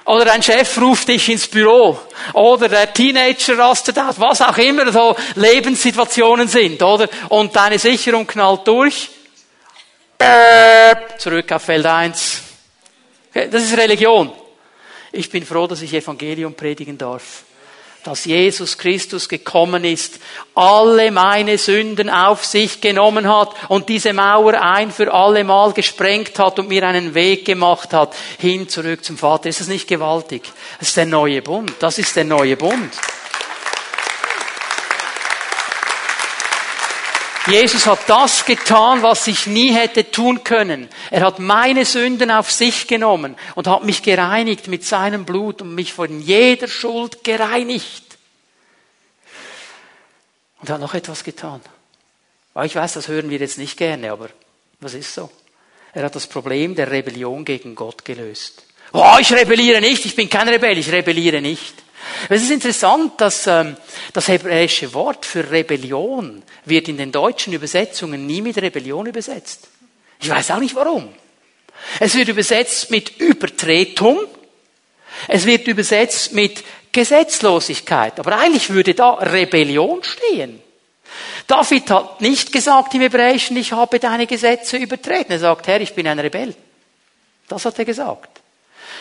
Oder dein Chef ruft dich ins Büro. Oder der Teenager rastet aus. Was auch immer so Lebenssituationen sind, oder? Und deine Sicherung knallt durch. Zurück auf Feld 1. Okay, das ist Religion. Ich bin froh, dass ich Evangelium predigen darf. Dass Jesus Christus gekommen ist, alle meine Sünden auf sich genommen hat und diese Mauer ein für alle Mal gesprengt hat und mir einen Weg gemacht hat, hin zurück zum Vater. Ist das nicht gewaltig? Das ist der neue Bund. Das ist der neue Bund. Jesus hat das getan, was ich nie hätte tun können. Er hat meine Sünden auf sich genommen und hat mich gereinigt mit seinem Blut und mich von jeder Schuld gereinigt. Und er hat noch etwas getan. Ich weiß, das hören wir jetzt nicht gerne, aber was ist so? Er hat das Problem der Rebellion gegen Gott gelöst. Oh, ich rebelliere nicht, ich bin kein Rebell, ich rebelliere nicht. Es ist interessant, dass ähm, das hebräische Wort für Rebellion wird in den deutschen Übersetzungen nie mit Rebellion übersetzt. Ich weiß auch nicht warum. Es wird übersetzt mit Übertretung. Es wird übersetzt mit Gesetzlosigkeit. Aber eigentlich würde da Rebellion stehen. David hat nicht gesagt im Hebräischen, ich habe deine Gesetze übertreten. Er sagt, Herr, ich bin ein Rebell. Das hat er gesagt.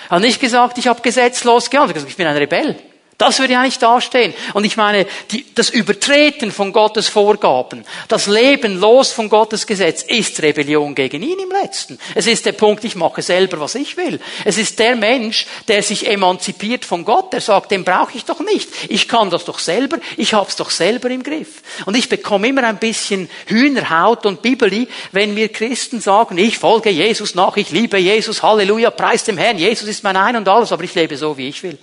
Er hat nicht gesagt, ich habe gesetzlos gehandelt. Er hat gesagt, ich bin ein Rebell. Das würde ja nicht dastehen. Und ich meine, die, das Übertreten von Gottes Vorgaben, das Leben los von Gottes Gesetz ist Rebellion gegen ihn im letzten. Es ist der Punkt, ich mache selber, was ich will. Es ist der Mensch, der sich emanzipiert von Gott, der sagt, den brauche ich doch nicht. Ich kann das doch selber, ich hab's doch selber im Griff. Und ich bekomme immer ein bisschen Hühnerhaut und Bibeli, wenn wir Christen sagen, ich folge Jesus nach, ich liebe Jesus, Halleluja, preis dem Herrn, Jesus ist mein Ein und Alles, aber ich lebe so, wie ich will.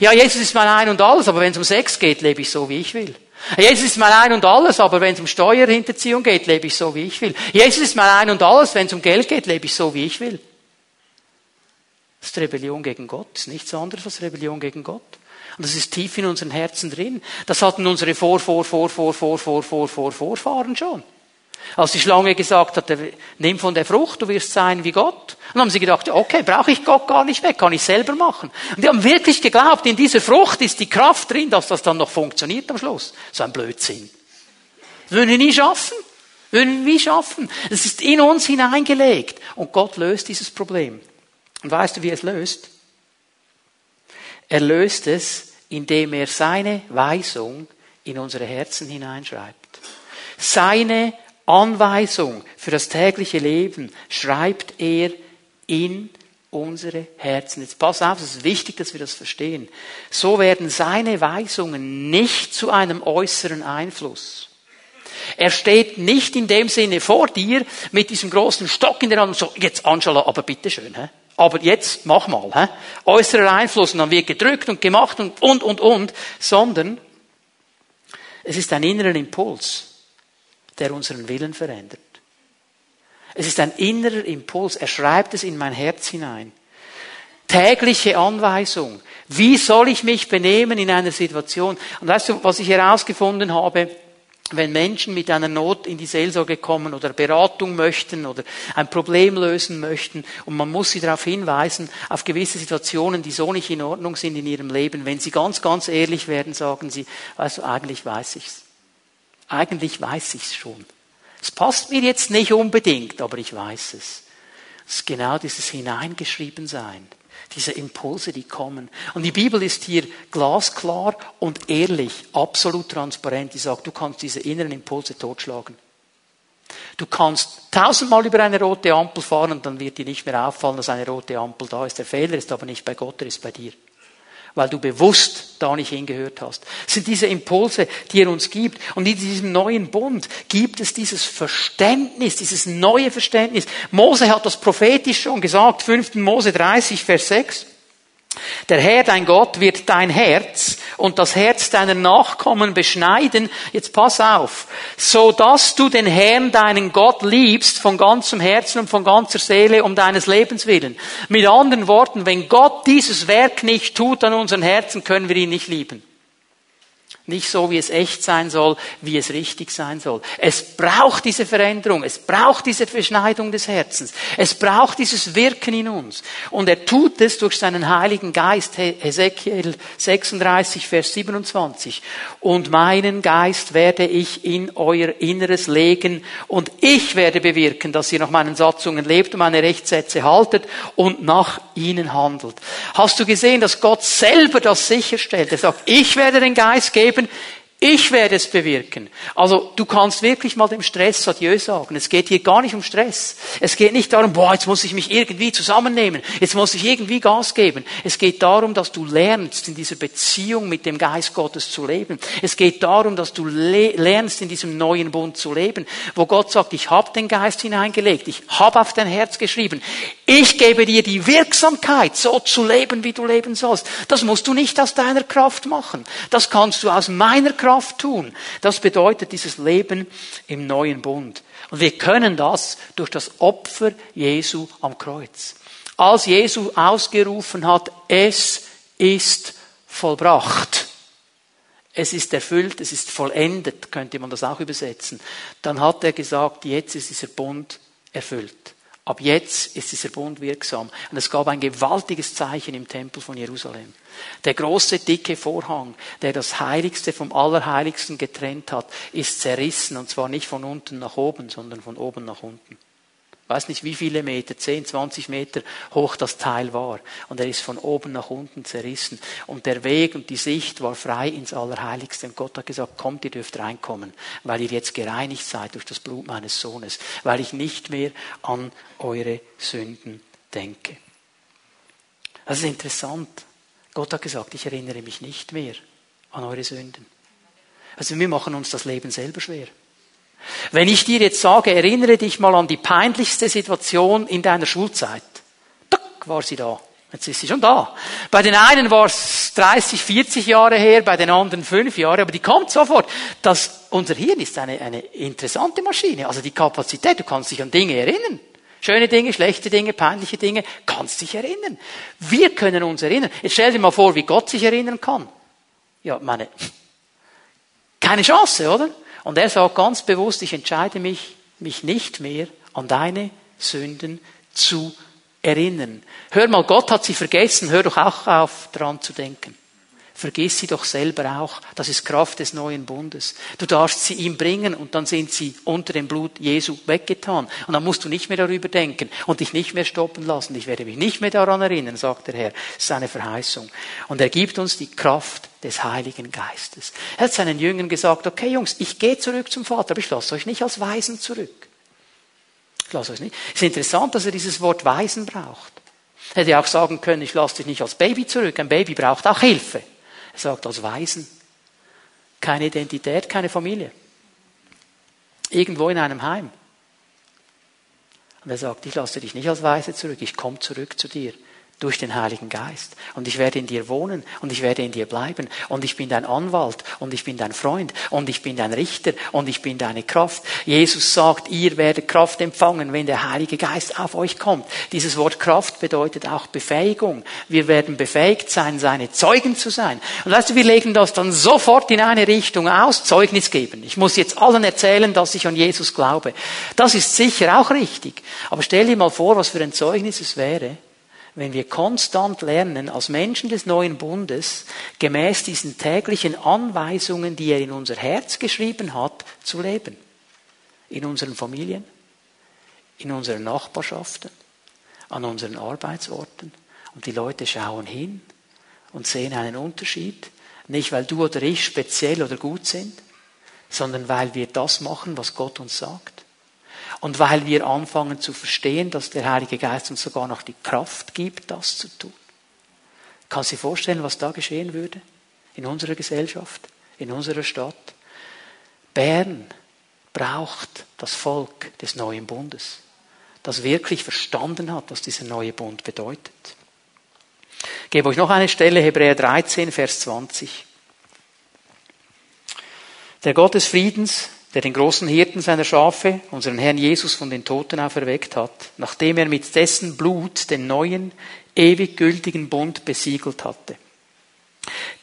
Ja, Jesus ist mein Ein und Alles, aber wenn es um Sex geht, lebe ich so, wie ich will. Jesus ist mein Ein und Alles, aber wenn es um Steuerhinterziehung geht, lebe ich so, wie ich will. Jesus ist mein Ein und Alles, wenn es um Geld geht, lebe ich so, wie ich will. Das ist Rebellion gegen Gott, das ist nichts anderes als Rebellion gegen Gott. Und das ist tief in unseren Herzen drin. Das hatten unsere Vor, Vor, Vor, Vor, Vor, Vor, Vor, Vor, Vorfahren schon. Als die Schlange gesagt hat, nimm von der Frucht, du wirst sein wie Gott. Dann haben sie gedacht, okay, brauche ich Gott gar nicht weg, kann ich selber machen. Und die haben wirklich geglaubt, in dieser Frucht ist die Kraft drin, dass das dann noch funktioniert am Schluss. So ein Blödsinn. Würden wir nie schaffen. Würden wir nie schaffen. Es ist in uns hineingelegt. Und Gott löst dieses Problem. Und weißt du, wie er es löst? Er löst es, indem er seine Weisung in unsere Herzen hineinschreibt. Seine Anweisung für das tägliche Leben schreibt er in unsere Herzen. Jetzt pass auf, es ist wichtig, dass wir das verstehen. So werden seine Weisungen nicht zu einem äußeren Einfluss. Er steht nicht in dem Sinne vor dir mit diesem großen Stock in der Hand und so, jetzt Angela, aber bitteschön, hä? aber jetzt mach mal. Hä? Äußerer Einfluss und dann wird gedrückt und gemacht und, und, und, und, sondern Es ist ein innerer Impuls, der unseren Willen verändert. Es ist ein innerer Impuls. Er schreibt es in mein Herz hinein. Tägliche Anweisung. Wie soll ich mich benehmen in einer Situation? Und weißt du, was ich herausgefunden habe? wenn Menschen mit einer Not in die Seelsorge kommen oder Beratung möchten oder ein Problem lösen möchten und man muss sie darauf hinweisen, auf gewisse Situationen, die so nicht in Ordnung sind in ihrem Leben, wenn sie ganz, ganz ehrlich werden, sagen sie, also eigentlich weiß ich's. Eigentlich weiß ich's schon. Es passt mir jetzt nicht unbedingt, aber ich weiß es. Es ist genau dieses Hineingeschriebensein diese Impulse, die kommen. Und die Bibel ist hier glasklar und ehrlich, absolut transparent. Die sagt, du kannst diese inneren Impulse totschlagen. Du kannst tausendmal über eine rote Ampel fahren und dann wird dir nicht mehr auffallen, dass eine rote Ampel da ist. Der Fehler ist aber nicht bei Gott, er ist bei dir weil du bewusst da nicht hingehört hast. Das sind diese Impulse, die er uns gibt. Und in diesem neuen Bund gibt es dieses Verständnis, dieses neue Verständnis. Mose hat das prophetisch schon gesagt, 5. Mose 30, Vers 6. Der Herr, dein Gott, wird dein Herz und das Herz deiner Nachkommen beschneiden. Jetzt pass auf. So dass du den Herrn, deinen Gott, liebst von ganzem Herzen und von ganzer Seele um deines Lebens willen. Mit anderen Worten, wenn Gott dieses Werk nicht tut an unseren Herzen, können wir ihn nicht lieben. Nicht so, wie es echt sein soll, wie es richtig sein soll. Es braucht diese Veränderung, es braucht diese Verschneidung des Herzens, es braucht dieses Wirken in uns. Und er tut es durch seinen Heiligen Geist, Ezekiel 36, Vers 27. Und meinen Geist werde ich in euer Inneres legen und ich werde bewirken, dass ihr nach meinen Satzungen lebt und meine Rechtssätze haltet und nach ihnen handelt. Hast du gesehen, dass Gott selber das sicherstellt? Er sagt, ich werde den Geist geben, Leben. Ich werde es bewirken. Also du kannst wirklich mal dem Stress Adieu sagen. Es geht hier gar nicht um Stress. Es geht nicht darum, boah, jetzt muss ich mich irgendwie zusammennehmen. Jetzt muss ich irgendwie Gas geben. Es geht darum, dass du lernst, in dieser Beziehung mit dem Geist Gottes zu leben. Es geht darum, dass du lernst, in diesem neuen Bund zu leben, wo Gott sagt, ich habe den Geist hineingelegt. Ich habe auf dein Herz geschrieben. Ich gebe dir die Wirksamkeit, so zu leben, wie du leben sollst. Das musst du nicht aus deiner Kraft machen. Das kannst du aus meiner Kraft Kraft tun. Das bedeutet dieses Leben im neuen Bund. Und wir können das durch das Opfer Jesu am Kreuz. Als Jesu ausgerufen hat, es ist vollbracht. Es ist erfüllt, es ist vollendet, könnte man das auch übersetzen. Dann hat er gesagt, jetzt ist dieser Bund erfüllt. Ab jetzt ist dieser Bund wirksam. Und es gab ein gewaltiges Zeichen im Tempel von Jerusalem. Der große, dicke Vorhang, der das Heiligste vom Allerheiligsten getrennt hat, ist zerrissen. Und zwar nicht von unten nach oben, sondern von oben nach unten. Weiß nicht, wie viele Meter, 10, 20 Meter hoch das Teil war. Und er ist von oben nach unten zerrissen. Und der Weg und die Sicht war frei ins Allerheiligste. Und Gott hat gesagt, kommt, ihr dürft reinkommen, weil ihr jetzt gereinigt seid durch das Blut meines Sohnes, weil ich nicht mehr an eure Sünden denke. Das ist interessant. Gott hat gesagt, ich erinnere mich nicht mehr an eure Sünden. Also wir machen uns das Leben selber schwer. Wenn ich dir jetzt sage, erinnere dich mal an die peinlichste Situation in deiner Schulzeit. Tuck, war sie da. Jetzt ist sie schon da. Bei den einen war es 30, 40 Jahre her, bei den anderen fünf Jahre, aber die kommt sofort. Das, unser Hirn ist eine, eine interessante Maschine. Also die Kapazität, du kannst dich an Dinge erinnern. Schöne Dinge, schlechte Dinge, peinliche Dinge, kannst dich erinnern. Wir können uns erinnern. Jetzt stell dir mal vor, wie Gott sich erinnern kann. Ja, meine, keine Chance, oder? Und er sagt ganz bewusst, ich entscheide mich, mich nicht mehr an deine Sünden zu erinnern. Hör mal, Gott hat sie vergessen, hör doch auch auf, daran zu denken. Vergiss sie doch selber auch. Das ist Kraft des neuen Bundes. Du darfst sie ihm bringen und dann sind sie unter dem Blut Jesu weggetan. Und dann musst du nicht mehr darüber denken und dich nicht mehr stoppen lassen. Ich werde mich nicht mehr daran erinnern, sagt der Herr. Das ist eine Verheißung. Und er gibt uns die Kraft des Heiligen Geistes. Er hat seinen Jüngern gesagt, okay Jungs, ich gehe zurück zum Vater, aber ich lasse euch nicht als Weisen zurück. Ich lasse euch nicht. Es ist interessant, dass er dieses Wort Weisen braucht. Er hätte auch sagen können, ich lasse dich nicht als Baby zurück. Ein Baby braucht auch Hilfe. Er sagt als Weisen. Keine Identität, keine Familie. Irgendwo in einem Heim. Und er sagt, ich lasse dich nicht als Weise zurück, ich komme zurück zu dir. Durch den Heiligen Geist. Und ich werde in dir wohnen und ich werde in dir bleiben. Und ich bin dein Anwalt und ich bin dein Freund und ich bin dein Richter und ich bin deine Kraft. Jesus sagt, ihr werdet Kraft empfangen, wenn der Heilige Geist auf euch kommt. Dieses Wort Kraft bedeutet auch Befähigung. Wir werden befähigt sein, seine Zeugen zu sein. Und weißt du, wir legen das dann sofort in eine Richtung aus, Zeugnis geben. Ich muss jetzt allen erzählen, dass ich an Jesus glaube. Das ist sicher auch richtig. Aber stell dir mal vor, was für ein Zeugnis es wäre, wenn wir konstant lernen, als Menschen des neuen Bundes, gemäß diesen täglichen Anweisungen, die er in unser Herz geschrieben hat, zu leben. In unseren Familien, in unseren Nachbarschaften, an unseren Arbeitsorten. Und die Leute schauen hin und sehen einen Unterschied. Nicht, weil du oder ich speziell oder gut sind, sondern weil wir das machen, was Gott uns sagt. Und weil wir anfangen zu verstehen, dass der Heilige Geist uns sogar noch die Kraft gibt, das zu tun. Kannst du dir vorstellen, was da geschehen würde? In unserer Gesellschaft, in unserer Stadt. Bern braucht das Volk des neuen Bundes, das wirklich verstanden hat, was dieser neue Bund bedeutet. Ich gebe euch noch eine Stelle, Hebräer 13, Vers 20. Der Gott des Friedens der den großen Hirten seiner Schafe, unseren Herrn Jesus von den Toten auferweckt hat, nachdem er mit dessen Blut den neuen, ewig gültigen Bund besiegelt hatte.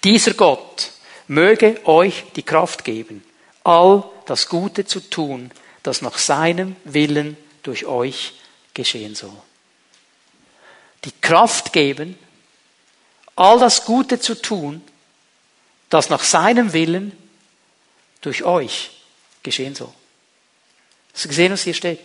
Dieser Gott möge euch die Kraft geben, all das Gute zu tun, das nach seinem Willen durch euch geschehen soll. Die Kraft geben, all das Gute zu tun, das nach seinem Willen durch euch geschehen soll. Hast du gesehen, was hier steht?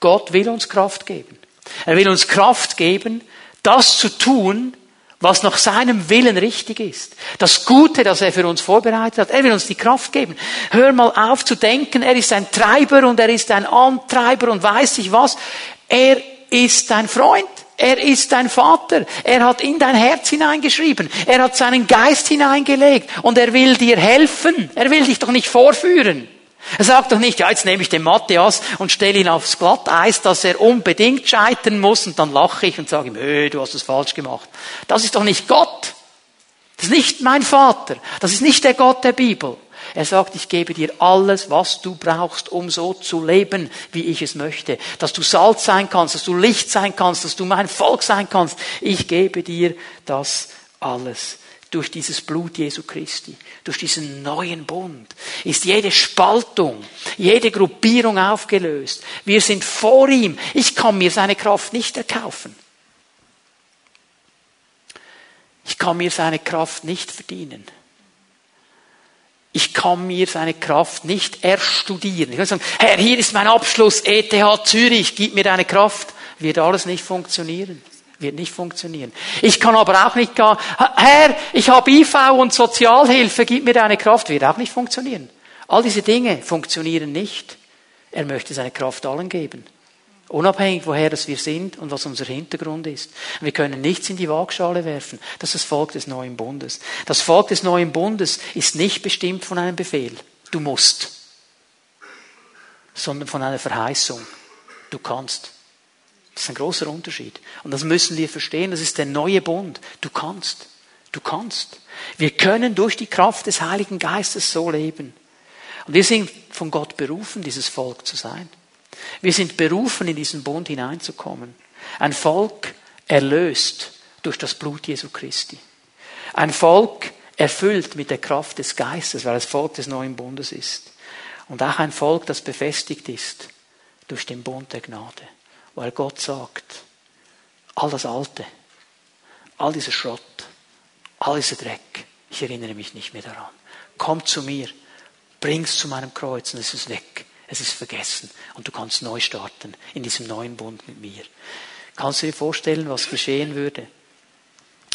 Gott will uns Kraft geben. Er will uns Kraft geben, das zu tun, was nach seinem Willen richtig ist. Das Gute, das er für uns vorbereitet hat. Er will uns die Kraft geben. Hör mal auf zu denken, er ist ein Treiber und er ist ein Antreiber und weiß ich was. Er ist dein Freund. Er ist dein Vater. Er hat in dein Herz hineingeschrieben. Er hat seinen Geist hineingelegt. Und er will dir helfen. Er will dich doch nicht vorführen. Er sagt doch nicht, ja, jetzt nehme ich den Matthias und stelle ihn aufs Glatteis, dass er unbedingt scheitern muss und dann lache ich und sage ihm, öh, du hast es falsch gemacht. Das ist doch nicht Gott. Das ist nicht mein Vater. Das ist nicht der Gott der Bibel. Er sagt, ich gebe dir alles, was du brauchst, um so zu leben, wie ich es möchte. Dass du Salz sein kannst, dass du Licht sein kannst, dass du mein Volk sein kannst. Ich gebe dir das alles. Durch dieses Blut Jesu Christi, durch diesen neuen Bund ist jede Spaltung, jede Gruppierung aufgelöst. Wir sind vor ihm. Ich kann mir seine Kraft nicht erkaufen. Ich kann mir seine Kraft nicht verdienen. Ich kann mir seine Kraft nicht erstudieren. Ich kann sagen, Herr, hier ist mein Abschluss, ETH Zürich, gib mir deine Kraft. Wird alles nicht funktionieren. Wird nicht funktionieren. Ich kann aber auch nicht gar, Herr, ich habe IV und Sozialhilfe, gib mir deine Kraft. Wird auch nicht funktionieren. All diese Dinge funktionieren nicht. Er möchte seine Kraft allen geben. Unabhängig, woher das wir sind und was unser Hintergrund ist. Wir können nichts in die Waagschale werfen. Das ist das Volk des neuen Bundes. Das Volk des neuen Bundes ist nicht bestimmt von einem Befehl. Du musst. Sondern von einer Verheißung. Du kannst. Das ist ein großer Unterschied. Und das müssen wir verstehen. Das ist der neue Bund. Du kannst. Du kannst. Wir können durch die Kraft des Heiligen Geistes so leben. Und wir sind von Gott berufen, dieses Volk zu sein. Wir sind berufen, in diesen Bund hineinzukommen. Ein Volk erlöst durch das Blut Jesu Christi. Ein Volk erfüllt mit der Kraft des Geistes, weil es Volk des neuen Bundes ist. Und auch ein Volk, das befestigt ist durch den Bund der Gnade. Weil Gott sagt, all das Alte, all dieser Schrott, all dieser Dreck, ich erinnere mich nicht mehr daran. Kommt zu mir, bring's zu meinem Kreuz und es ist weg. Es ist vergessen und du kannst neu starten in diesem neuen Bund mit mir. Kannst du dir vorstellen, was geschehen würde,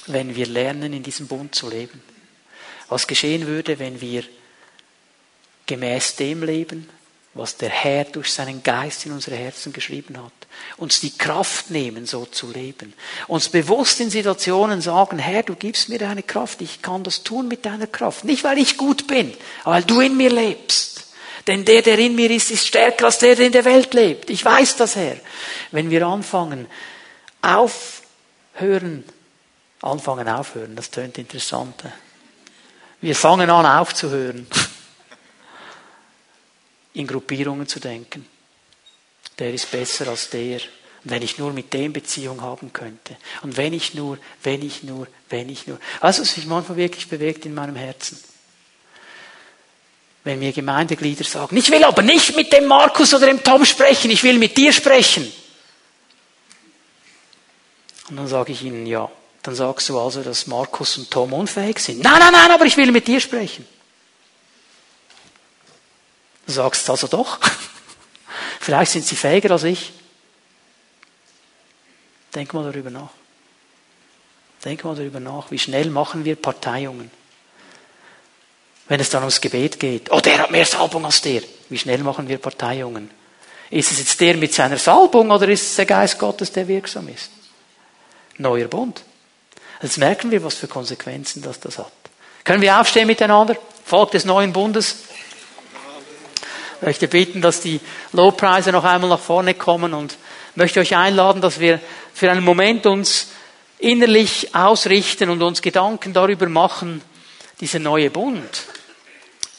wenn wir lernen, in diesem Bund zu leben? Was geschehen würde, wenn wir gemäß dem leben, was der Herr durch seinen Geist in unsere Herzen geschrieben hat. Uns die Kraft nehmen, so zu leben. Uns bewusst in Situationen sagen, Herr, du gibst mir deine Kraft, ich kann das tun mit deiner Kraft. Nicht, weil ich gut bin, aber weil du in mir lebst. Denn der, der in mir ist, ist stärker als der, der in der Welt lebt. Ich weiß das, Herr. Wenn wir anfangen, auf hören, anfangen aufhören, das tönt interessant. Wir fangen an aufzuhören, <laughs> in Gruppierungen zu denken. Der ist besser als der. Und wenn ich nur mit dem Beziehung haben könnte. Und wenn ich nur, wenn ich nur, wenn ich nur. Also es sich manchmal wirklich bewegt in meinem Herzen. Wenn mir Gemeindeglieder sagen, ich will aber nicht mit dem Markus oder dem Tom sprechen, ich will mit dir sprechen. Und dann sage ich ihnen, ja, dann sagst du also, dass Markus und Tom unfähig sind. Nein, nein, nein, aber ich will mit dir sprechen. Du sagst also doch. <laughs> Vielleicht sind sie fähiger als ich. Denk mal darüber nach. Denk mal darüber nach, wie schnell machen wir Parteiungen. Wenn es dann ums Gebet geht, oh, der hat mehr Salbung als der. Wie schnell machen wir Parteiungen? Ist es jetzt der mit seiner Salbung oder ist es der Geist Gottes, der wirksam ist? Neuer Bund. Jetzt merken wir, was für Konsequenzen das, das hat. Können wir aufstehen miteinander? Volk des neuen Bundes. Ich möchte bitten, dass die Lowpreise noch einmal nach vorne kommen und möchte euch einladen, dass wir für einen Moment uns innerlich ausrichten und uns Gedanken darüber machen, dieser neue Bund.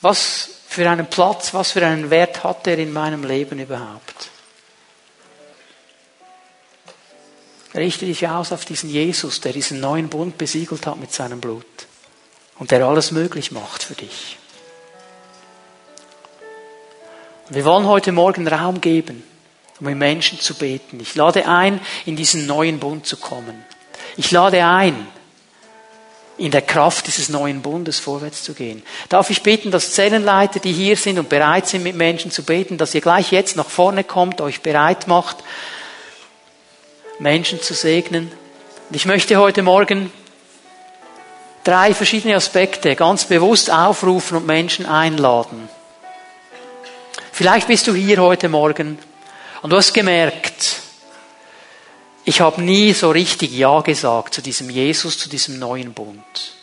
Was für einen Platz, was für einen Wert hat er in meinem Leben überhaupt? Richte dich aus auf diesen Jesus, der diesen neuen Bund besiegelt hat mit seinem Blut und der alles möglich macht für dich. Wir wollen heute Morgen Raum geben, um mit Menschen zu beten. Ich lade ein, in diesen neuen Bund zu kommen. Ich lade ein, in der Kraft dieses neuen Bundes vorwärts zu gehen. Darf ich beten, dass Zellenleiter, die hier sind und bereit sind, mit Menschen zu beten, dass ihr gleich jetzt nach vorne kommt, euch bereit macht, Menschen zu segnen. Und ich möchte heute Morgen drei verschiedene Aspekte ganz bewusst aufrufen und Menschen einladen. Vielleicht bist du hier heute Morgen und du hast gemerkt, ich habe nie so richtig Ja gesagt zu diesem Jesus, zu diesem neuen Bund.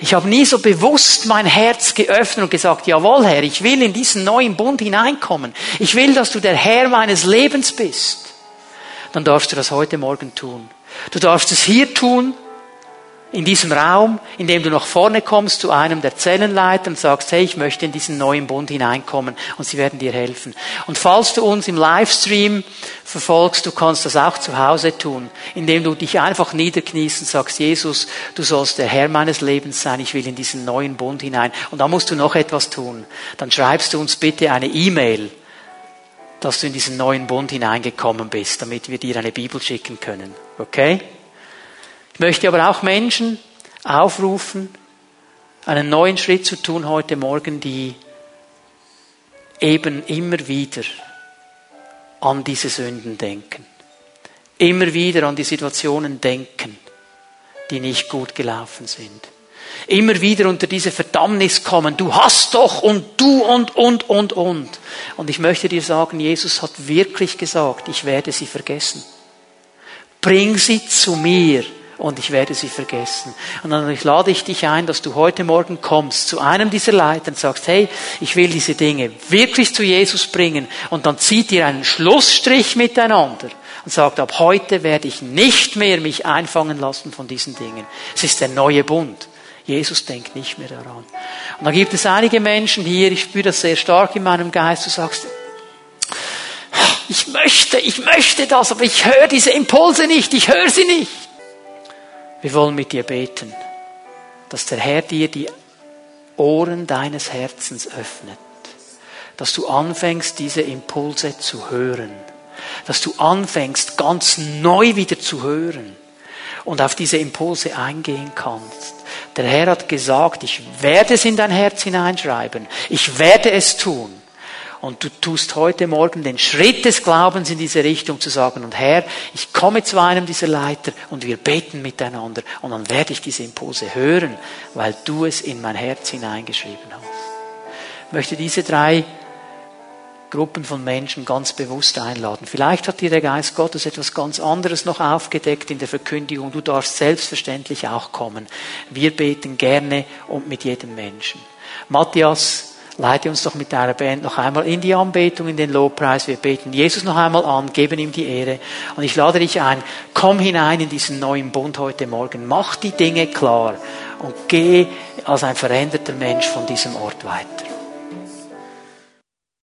Ich habe nie so bewusst mein Herz geöffnet und gesagt, jawohl Herr, ich will in diesen neuen Bund hineinkommen. Ich will, dass du der Herr meines Lebens bist. Dann darfst du das heute Morgen tun. Du darfst es hier tun in diesem Raum, in dem du nach vorne kommst zu einem der Zellenleiter und sagst, hey, ich möchte in diesen neuen Bund hineinkommen und sie werden dir helfen. Und falls du uns im Livestream verfolgst, du kannst das auch zu Hause tun, indem du dich einfach niederkniest und sagst, Jesus, du sollst der Herr meines Lebens sein, ich will in diesen neuen Bund hinein. Und da musst du noch etwas tun. Dann schreibst du uns bitte eine E-Mail, dass du in diesen neuen Bund hineingekommen bist, damit wir dir eine Bibel schicken können. Okay? Möchte aber auch Menschen aufrufen, einen neuen Schritt zu tun heute Morgen, die eben immer wieder an diese Sünden denken. Immer wieder an die Situationen denken, die nicht gut gelaufen sind. Immer wieder unter diese Verdammnis kommen. Du hast doch und du und und und und. Und ich möchte dir sagen, Jesus hat wirklich gesagt, ich werde sie vergessen. Bring sie zu mir und ich werde sie vergessen. Und dann lade ich dich ein, dass du heute Morgen kommst zu einem dieser Leiter und sagst, hey, ich will diese Dinge wirklich zu Jesus bringen. Und dann zieht ihr einen Schlussstrich miteinander und sagt, ab heute werde ich nicht mehr mich einfangen lassen von diesen Dingen. Es ist der neue Bund. Jesus denkt nicht mehr daran. Und dann gibt es einige Menschen hier, ich spüre das sehr stark in meinem Geist, du sagst, ich möchte, ich möchte das, aber ich höre diese Impulse nicht, ich höre sie nicht. Wir wollen mit dir beten, dass der Herr dir die Ohren deines Herzens öffnet, dass du anfängst, diese Impulse zu hören, dass du anfängst, ganz neu wieder zu hören und auf diese Impulse eingehen kannst. Der Herr hat gesagt, ich werde es in dein Herz hineinschreiben, ich werde es tun. Und du tust heute Morgen den Schritt des Glaubens in diese Richtung zu sagen, und Herr, ich komme zu einem dieser Leiter und wir beten miteinander und dann werde ich diese Impulse hören, weil du es in mein Herz hineingeschrieben hast. Ich möchte diese drei Gruppen von Menschen ganz bewusst einladen. Vielleicht hat dir der Geist Gottes etwas ganz anderes noch aufgedeckt in der Verkündigung. Du darfst selbstverständlich auch kommen. Wir beten gerne und mit jedem Menschen. Matthias leite uns doch mit deiner Band noch einmal in die Anbetung, in den Lobpreis. Wir beten Jesus noch einmal an, geben ihm die Ehre. Und ich lade dich ein, komm hinein in diesen neuen Bund heute Morgen. Mach die Dinge klar und geh als ein veränderter Mensch von diesem Ort weiter.